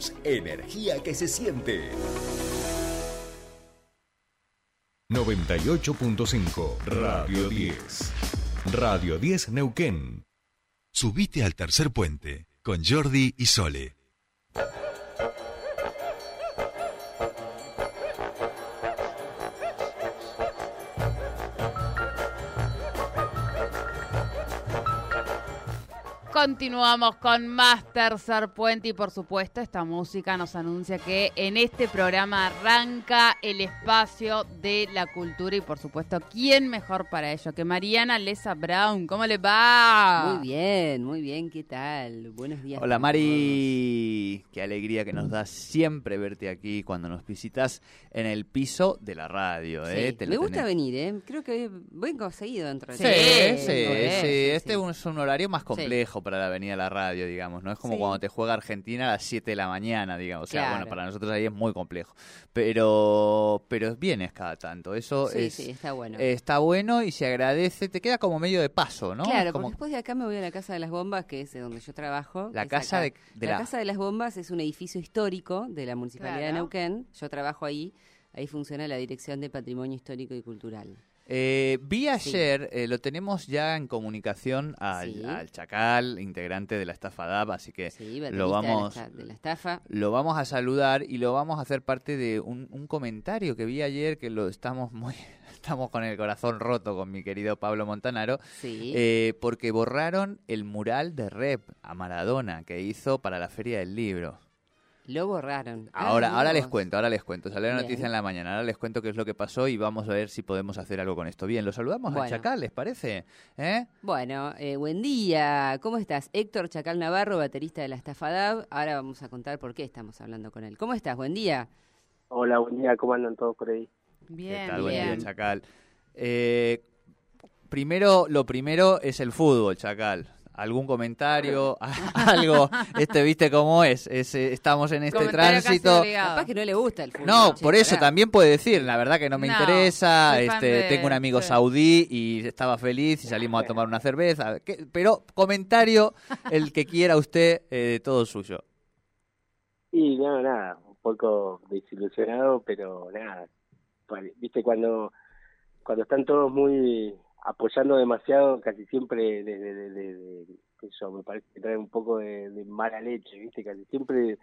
Somos energía que se siente. 98.5 Radio 10. Radio 10 Neuquén. Subite al tercer puente con Jordi y Sole. Continuamos con más Tercer Puente y por supuesto esta música nos anuncia que en este programa arranca el espacio de la cultura y por supuesto, ¿quién mejor para ello que Mariana Lesa Brown? ¿Cómo le va? Muy bien, muy bien, ¿qué tal? Buenos días. Hola Mari, qué alegría que nos da siempre verte aquí cuando nos visitas en el piso de la radio. ¿eh? me gusta venir, ¿eh? creo que vengo seguido dentro de Sí, sí, sí, sí, este es un horario más complejo para la avenida la radio, digamos, ¿no? Es como cuando te juega Argentina a las 7 de la mañana, digamos. O sea, bueno, para nosotros ahí es muy complejo. Pero pero vienes cada tanto. Eso es, está bueno. Está bueno y se agradece. Te queda como medio de paso, ¿no? Claro, como... después de acá me voy a la Casa de las Bombas, que es donde yo trabajo. La Casa de, la... Casa de las Bombas es un edificio histórico de la Municipalidad de Neuquén. Yo trabajo ahí. Ahí funciona la Dirección de Patrimonio Histórico y Cultural. Eh, vi ayer, eh, lo tenemos ya en comunicación al, Chacal, integrante de la estafa DAP, así que lo vamos, de la, estafa. lo vamos a saludar y lo vamos a hacer parte de un, comentario que vi ayer que lo estamos muy, estamos con el corazón roto con mi querido Pablo Montanaro, eh, porque borraron el mural de Rep a Maradona que hizo para la Feria del Libro. Lo borraron. Ahora, ahora les cuento, ahora les cuento. Salió la noticia en la mañana, ahora les cuento qué es lo que pasó y vamos a ver si podemos hacer algo con esto. Bien, lo saludamos a Chacal, ¿les parece? ¿Eh? Bueno, eh, buen día. ¿Cómo estás? Héctor Chacal Navarro, baterista de la Estafadab. Ahora vamos a contar por qué estamos hablando con él. ¿Cómo estás? Buen día. Hola, buen día. ¿Cómo andan todos por ahí? Bien, ¿Qué tal? Buen día, Chacal. Eh, primero, lo primero es el fútbol, Chacal algún comentario, algo, este viste cómo es, eh, estamos en este tránsito. Capaz que no le gusta el fútbol. No, por eso también puede decir, la verdad que no me interesa, este, tengo un amigo saudí y estaba feliz y salimos a tomar una cerveza, pero comentario el que quiera usted, eh, todo suyo. Y no, nada, un poco desilusionado, pero nada, viste cuando cuando están todos muy apoyando demasiado casi siempre desde de, eso me parece que trae un poco de, mala leche viste casi siempre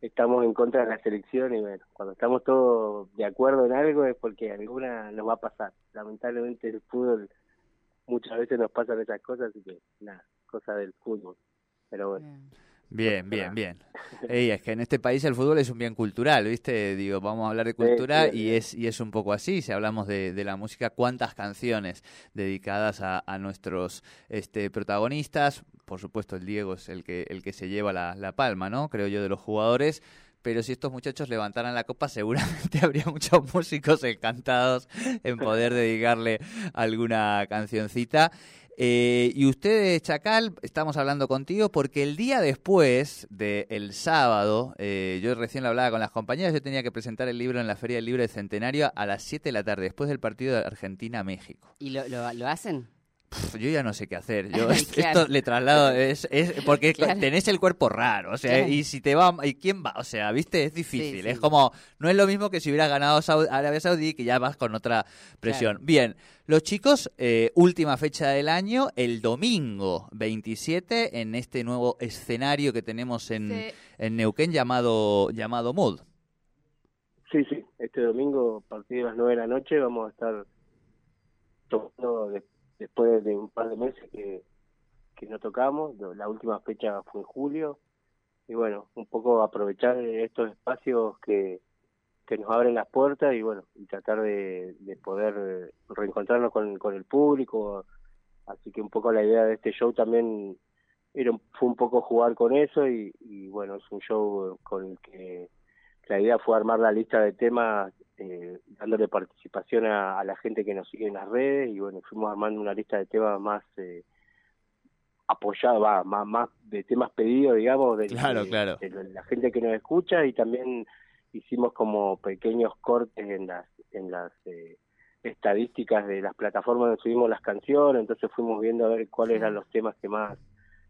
estamos en contra de la selección y bueno cuando estamos todos de acuerdo en algo es porque alguna nos va a pasar. Lamentablemente el fútbol muchas veces nos pasan esas cosas así que nada cosa del fútbol. Pero bueno bien, bien. es que en este país el fútbol es un bien cultural, ¿viste? Digo, vamos a hablar de cultura y es y es un poco así. Si hablamos de, de la música, ¿cuántas canciones dedicadas a, a, nuestros este, protagonistas? Por supuesto, el Diego es el que, el que se lleva la, la palma, ¿no? Creo yo, de los jugadores pero si estos muchachos levantaran la copa seguramente habría muchos músicos encantados en poder dedicarle alguna cancioncita. Eh, y usted, Chacal, estamos hablando contigo porque el día después del sábado, eh, yo recién lo hablaba con las compañeras, yo tenía que presentar el libro en la Feria del Libro de Centenario a las 7 de la tarde, después del partido de Argentina-México. ¿Y lo, lo hacen? Yo ya no sé qué hacer. Yo esto le traslado es, es porque tenés el cuerpo raro, o sea, y si te va y quién va, o sea, ¿viste? Es difícil, es como no es lo mismo que si hubieras ganado Arabia Saudí que ya vas con otra presión. Bien, los chicos eh, última fecha del año, el domingo 27 en este nuevo escenario que tenemos en, en Neuquén llamado llamado Mood. Sí, sí, este domingo a partir de las 9 de la noche vamos a estar tomando después de un par de meses que, que no tocamos, la última fecha fue en julio, y bueno, un poco aprovechar estos espacios que, que nos abren las puertas y bueno, y tratar de, de poder reencontrarnos con, con el público, así que un poco la idea de este show también era, fue un poco jugar con eso y, y bueno, es un show con el que la idea fue armar la lista de temas eh, dándole participación a, la gente que nos sigue en las redes y bueno, fuimos armando una lista de temas más eh, apoyada, más, más de temas pedidos, digamos, de, claro, la gente que nos escucha y también hicimos como pequeños cortes en las, en las eh, estadísticas de las plataformas donde subimos las canciones, entonces fuimos viendo a ver cuáles eran los temas que más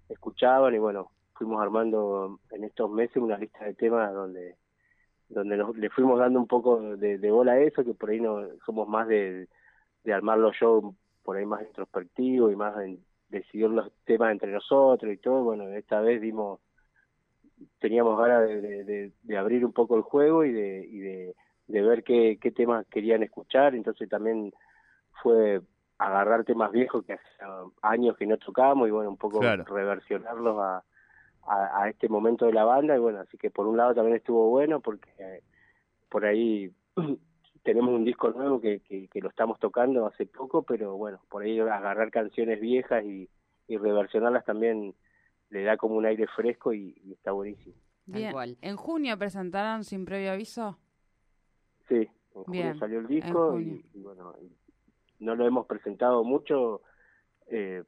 escuchaban y bueno, fuimos armando en estos meses una lista de temas donde donde nos, le fuimos dando un poco de, de bola a eso, que por ahí no somos más de, de armar los shows por ahí más introspectivos y más en decidir los temas entre nosotros y todo. Bueno, esta vez dimos, teníamos ganas de, de, de abrir un poco el juego y de, y de, de ver qué, qué temas querían escuchar, entonces también fue agarrar temas viejos que hace años que no tocamos y bueno, un poco Claro. reversionarlos a, a, a este momento de la banda y bueno, así que por un lado también estuvo bueno porque eh, por ahí tenemos un disco nuevo que, que, que lo estamos tocando hace poco, pero bueno, por ahí agarrar canciones viejas y, y reversionarlas también le da como un aire fresco y, y está buenísimo. Bien. ¿En junio presentaron sin previo aviso? Sí, en junio Bien, salió el disco y, y bueno, y no lo hemos presentado mucho eh,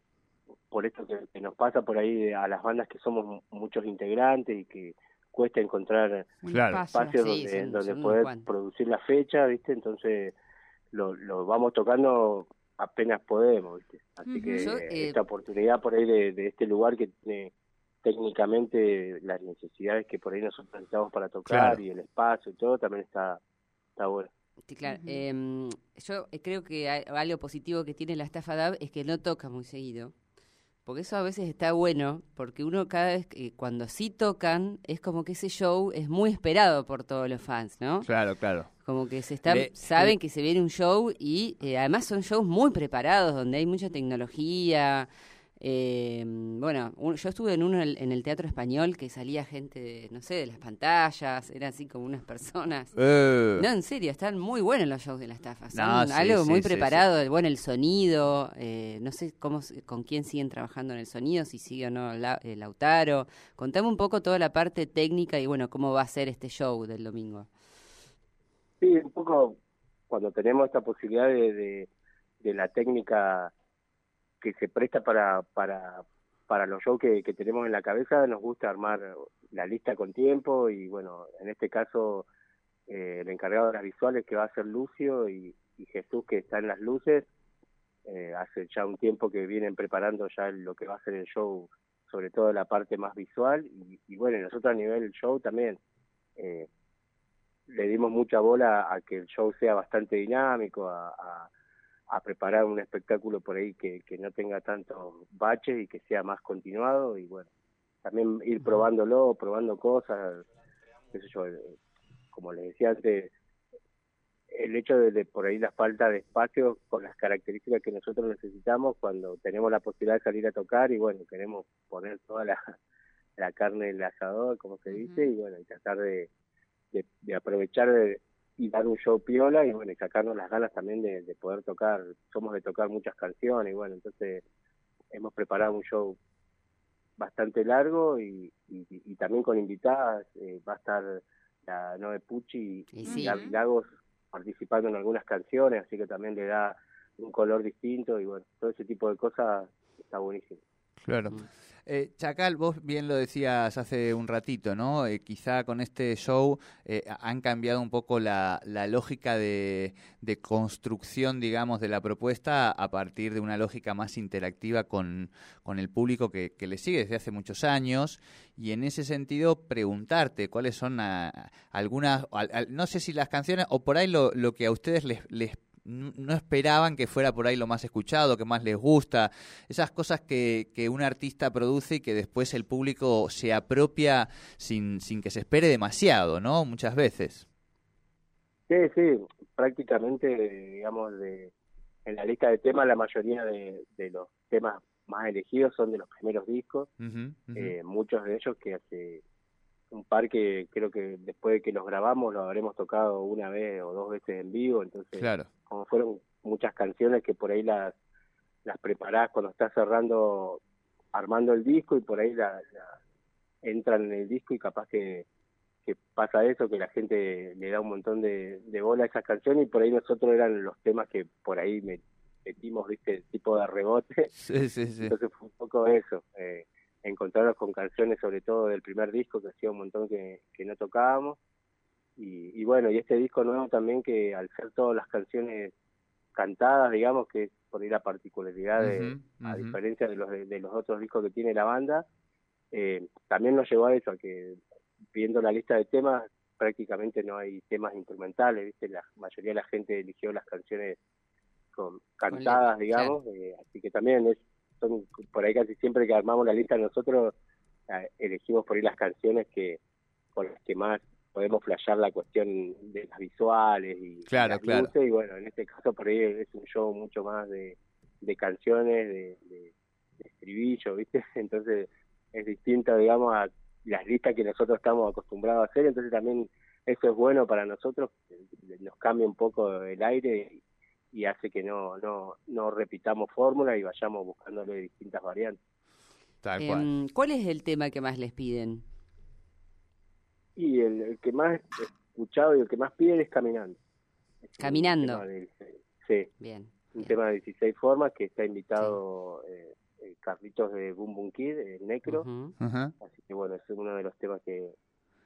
por esto que, que nos pasa por ahí a las bandas que somos mu- muchos integrantes y que cuesta encontrar Claro. espacios Sí, donde, son- donde son unos poder producir la fecha, ¿viste? Entonces lo, lo vamos tocando apenas podemos, ¿viste? Así que Yo, eh, esta oportunidad por ahí de, de este lugar que tiene técnicamente las necesidades que por ahí nosotros necesitamos para tocar Claro. y el espacio y todo también está, está bueno. Sí, claro. Em, yo eh, creo que hay- algo positivo que tiene la estafa DAB es que no toca muy seguido. Porque eso a veces está bueno, porque uno cada vez que cuando sí tocan, es como que ese show es muy esperado por todos los fans, ¿no? Claro, claro. Como que se están, Le- saben que se viene un show y eh, además son shows muy preparados, donde hay mucha tecnología. Eh, bueno, un- yo estuve en uno en el, en el Teatro Español que salía gente, de, no sé, de las pantallas, eran así como unas personas. Eh, No, en serio, están muy buenos los shows de la estafa. Son No, sí, algo sí, muy sí, preparado. Bueno, el sonido, eh, no sé cómo, con quién siguen trabajando en el sonido, si sigue o no la- eh, Lautaro. Contame un poco toda la parte técnica y bueno, cómo va a ser este show del domingo. Sí, un poco cuando tenemos esta posibilidad de, de, de la técnica que se presta para, para, para los shows que, tenemos en la cabeza, nos gusta armar la lista con tiempo y bueno, en este caso eh, el encargado de las visuales que va a ser Lucio y, Jesús que está en las luces, eh, hace ya un tiempo que vienen preparando ya lo que va a ser el show, sobre todo la parte más visual y, y bueno, nosotros a nivel show también. Eh, le dimos mucha bola a que el show sea bastante dinámico, a, a, a preparar un espectáculo por ahí que, que no tenga tantos baches y que sea más continuado y bueno, también ir probándolo, probando cosas, qué sé yo, como les decía antes, el hecho de, de por ahí la falta de espacio con las características que nosotros necesitamos cuando tenemos la posibilidad de salir a tocar y bueno, queremos poner toda la, la carne en el asador, como se dice, y bueno, y tratar de, de, de aprovechar de- y dar un show piola y bueno, y sacarnos las ganas también de, de poder tocar, somos de tocar muchas canciones y bueno, entonces hemos preparado un show bastante largo y, y, y también con invitadas, eh, va a estar la Noe Pucci Y y sí. Gaby Lagos participando en algunas canciones, así que también le da un color distinto y bueno, todo ese tipo de cosas está buenísimo. Claro. Eh, Chacal, vos bien lo decías hace un ratito, ¿no? Eh, quizá con este show eh, han cambiado un poco la, la lógica de, de construcción, digamos, de la propuesta a partir de una lógica más interactiva con, con el público que, que le sigue desde hace muchos años. Y en ese sentido, preguntarte cuáles son ah, algunas, al- al- no sé si las canciones o por ahí lo, lo que a ustedes les, les no esperaban que fuera por ahí lo más escuchado, que más les gusta, esas cosas que, que un artista produce y que después el público se apropia sin, sin que se espere demasiado, ¿no? Muchas veces. Sí, sí, prácticamente, digamos, de, en la lista de temas la mayoría de, de los temas más elegidos son de los primeros discos, eh, muchos de ellos que hace un par que creo que después de que los grabamos lo habremos tocado una vez o dos veces en vivo, entonces claro, como fueron muchas canciones que por ahí las, las preparás cuando estás cerrando, armando el disco y por ahí la, la- entran en el disco y capaz que, que pasa eso, que la gente le da un montón de, de bola a esas canciones y por ahí nosotros eran los temas que por ahí me- metimos, viste, tipo de rebote. sí, sí, sí. Entonces fue un poco eso, eh, encontrarnos con canciones sobre todo del primer disco que hacía un montón que, que no tocábamos. Y, y bueno, y este disco nuevo también que al ser todas las canciones cantadas, digamos, que es por ahí la particularidad de, a diferencia de los de, de los otros discos que tiene la banda, eh, también nos llevó a eso, a que viendo la lista de temas, prácticamente no hay temas instrumentales, ¿viste? La mayoría de la gente eligió las canciones con, cantadas, digamos, eh, así que también es, son por ahí casi siempre que armamos la lista nosotros eh, elegimos por ahí las canciones que con las que más podemos flashear la cuestión de las visuales y, Claro, las claro. luces, y bueno, en este caso por ahí es un show mucho más de, de canciones, de, de, de estribillo, ¿viste? Entonces es distinto, digamos, a las listas que nosotros estamos acostumbrados a hacer, entonces también eso es bueno para nosotros, nos cambia un poco el aire y, y hace que no, no, no repitamos fórmula y vayamos buscándole distintas variantes. Tal cual. Em, ¿Cuál es el tema que más les piden? Y el, el que más he escuchado y el que más piden es Caminando. Es Caminando. de- sí, Bien. un bien. tema de 16 formas que está invitado eh, eh, Carlitos de Boom Boom Kid, el Necro. Ujú. Ajá. Así que bueno, es uno de los temas que,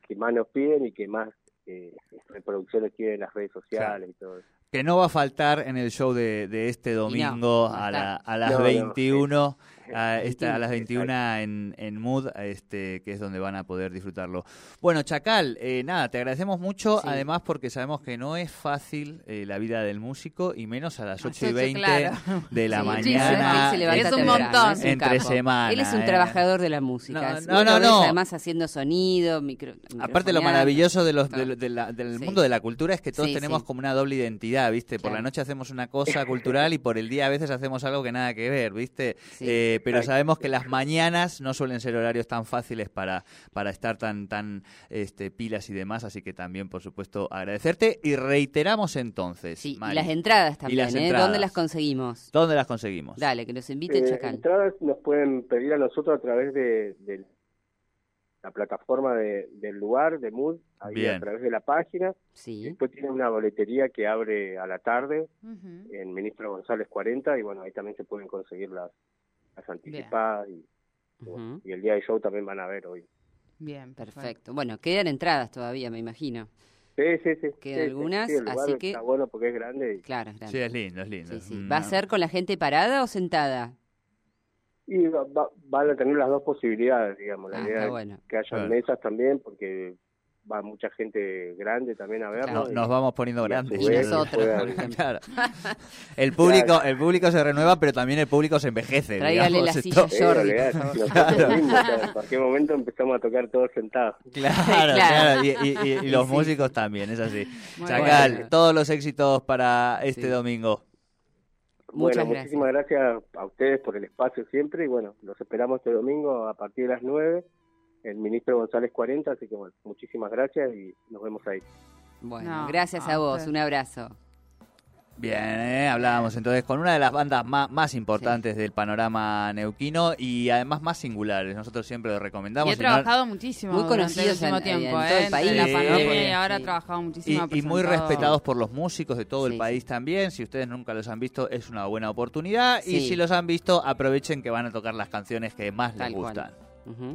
que más nos piden y que más eh, reproducciones tienen en las redes sociales y todo eso. Que no va a faltar en el show de, de este domingo no a la- a las No, no, 21, a, sí. esta- a las 21 en, en Mood, este, que es donde van a poder disfrutarlo. Bueno, Chacal, eh, nada, te agradecemos mucho, Sí. además porque sabemos que no es fácil eh, la vida del músico y menos a las 8 y ocho, 20 claro. de la Sí, mañana. Es un montón. es un Entre semana, Él es un eh. trabajador de la música. No, no, no, no. Además haciendo sonido, micro, Aparte lo maravilloso de los, de- Todo. de la- del mundo de la cultura es que todos tenemos como una doble identidad, ¿viste? Por la noche hacemos una cosa cultural y por el día a veces hacemos algo que nada que ver, ¿viste? Sí. Eh, pero sabemos que las mañanas no suelen ser horarios tan fáciles para, para estar tan, tan este, pilas y demás, así que también, por supuesto, agradecerte y reiteramos entonces, Sí, y las entradas también, las ¿eh? entradas. ¿Dónde las conseguimos? ¿dónde las conseguimos? Dale, que nos invite Eh, Chacal. entradas nos pueden pedir a nosotros a través de, de la plataforma de- del lugar, de Mood, ahí Bien. a través de la página. Sí. Después tiene una boletería que abre a la tarde en Ministro González 40 y bueno, ahí también se pueden conseguir las, las anticipadas y, el día de show también van a ver hoy. Bien, Perfecto. Bueno, quedan entradas todavía, me imagino. Sí, sí, sí. Quedan sí, sí, algunas, sí, el lugar así que- Está bueno porque es grande. Y, Claro, grande. Sí, es lindo, es lindo. Sí, sí. Mm, ¿Va a ser con la gente parada o sentada? y va- va- van a tener las dos posibilidades, digamos. La Ah, idea está es bueno. que haya Claro. mesas también porque va mucha gente grande también a verlo. Nos vamos poniendo grandes. su vez Nosotros, puedan- por ejemplo. Claro. El público, el público se renueva, pero también el público se envejece. Tráigale la silla Jordi, en cualquier momento empezamos a tocar todos sentados. Claro, Claro. claro, Y, y- y- y los Sí. músicos también, es así. Muy Chacal, bueno. todos los éxitos para este Sí. domingo. Muchas bueno, muchísimas gracias a ustedes por el espacio siempre y bueno, los esperamos este domingo a partir de las 9 el ministro González 40, así que bueno, muchísimas gracias y nos vemos ahí. Bueno, No, gracias a a vos. Un abrazo. Bien, ¿eh? hablábamos entonces con una de las bandas más, más importantes del panorama neuquino y además más singulares. Nosotros siempre lo Y recomendamos. he y no- trabajado muchísimo Muy conocidos en- tiempo, en todo ¿eh? el país, Entre la Sí. pandemia y ahora he Sí. trabajado muchísimo. Y, y muy respetados por los músicos de todo Sí, el país también. Si ustedes nunca los han visto, es una buena oportunidad. Y Sí. si los han visto, aprovechen que van a tocar las canciones que más Tal les cual. gustan.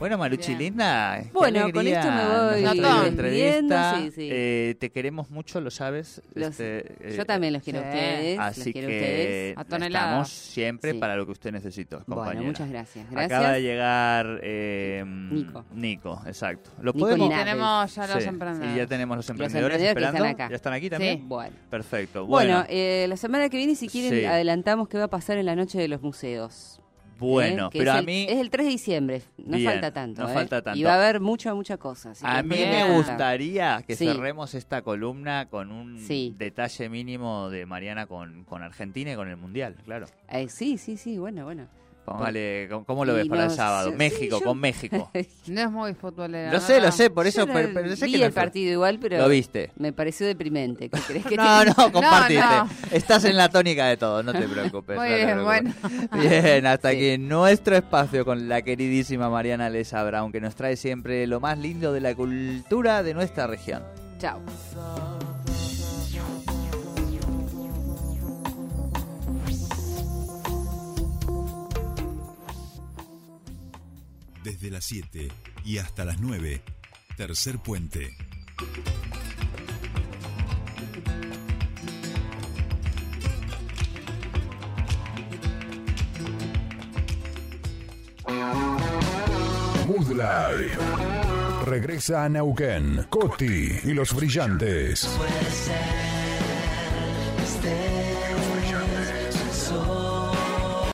Bueno, Maruchi, Bien. linda. qué Bueno, con esto me voy la entrevista. sí, sí. Eh, te queremos mucho, lo sabes. Los- Este, eh, Yo también los quiero a ustedes. los Así quiero a que ustedes. A toneladas. estamos siempre Sí. para lo que usted necesite, compañera. Bueno, muchas gracias. Gracias. Acaba de llegar eh, Nico. Nico, exacto. ¿Lo Nico podemos? Linares. Tenemos ya los Sí, emprendedores. Y ya tenemos los emprendedores, emprendedores que esperando. están acá. ¿Ya están aquí también? Sí. Bueno. Perfecto. Bueno, Bueno, eh, la semana que viene, si quieren, Sí. adelantamos qué va a pasar en la noche de los museos. Bueno, ¿eh? Pero a el- mí Es el 3 de diciembre, no Bien, falta tanto. no ¿eh? falta tanto. Y va a haber mucha, mucha cosa. a mí me gustaría que Sí. cerremos esta columna con un Sí. detalle mínimo de Mariana con, con Argentina y con el Mundial, claro. Eh, sí, sí, sí, bueno, bueno. Póngale, ¿cómo- ¿cómo lo ves Y para el no sábado? sé, México, sí, yo- con México. No es muy futbolera. Lo ¿no? sé, lo sé, por eso, Yo pero, no pero sé vi que no el fue- partido igual, pero Lo viste. me pareció deprimente. ¿Qué crees que No, te- no, compartiste. no. Estás en la tónica de todo, no te preocupes. Muy no te bien, preocupes. bueno. Bien, hasta Sí. aquí nuestro espacio con la queridísima Mariana Lesa Brown, que nos trae siempre lo más lindo de la cultura de nuestra región. Chao. desde las 7 y hasta las 9. Tercer puente. Moodlife. Regresa a Neuquén, Coti y los brillantes.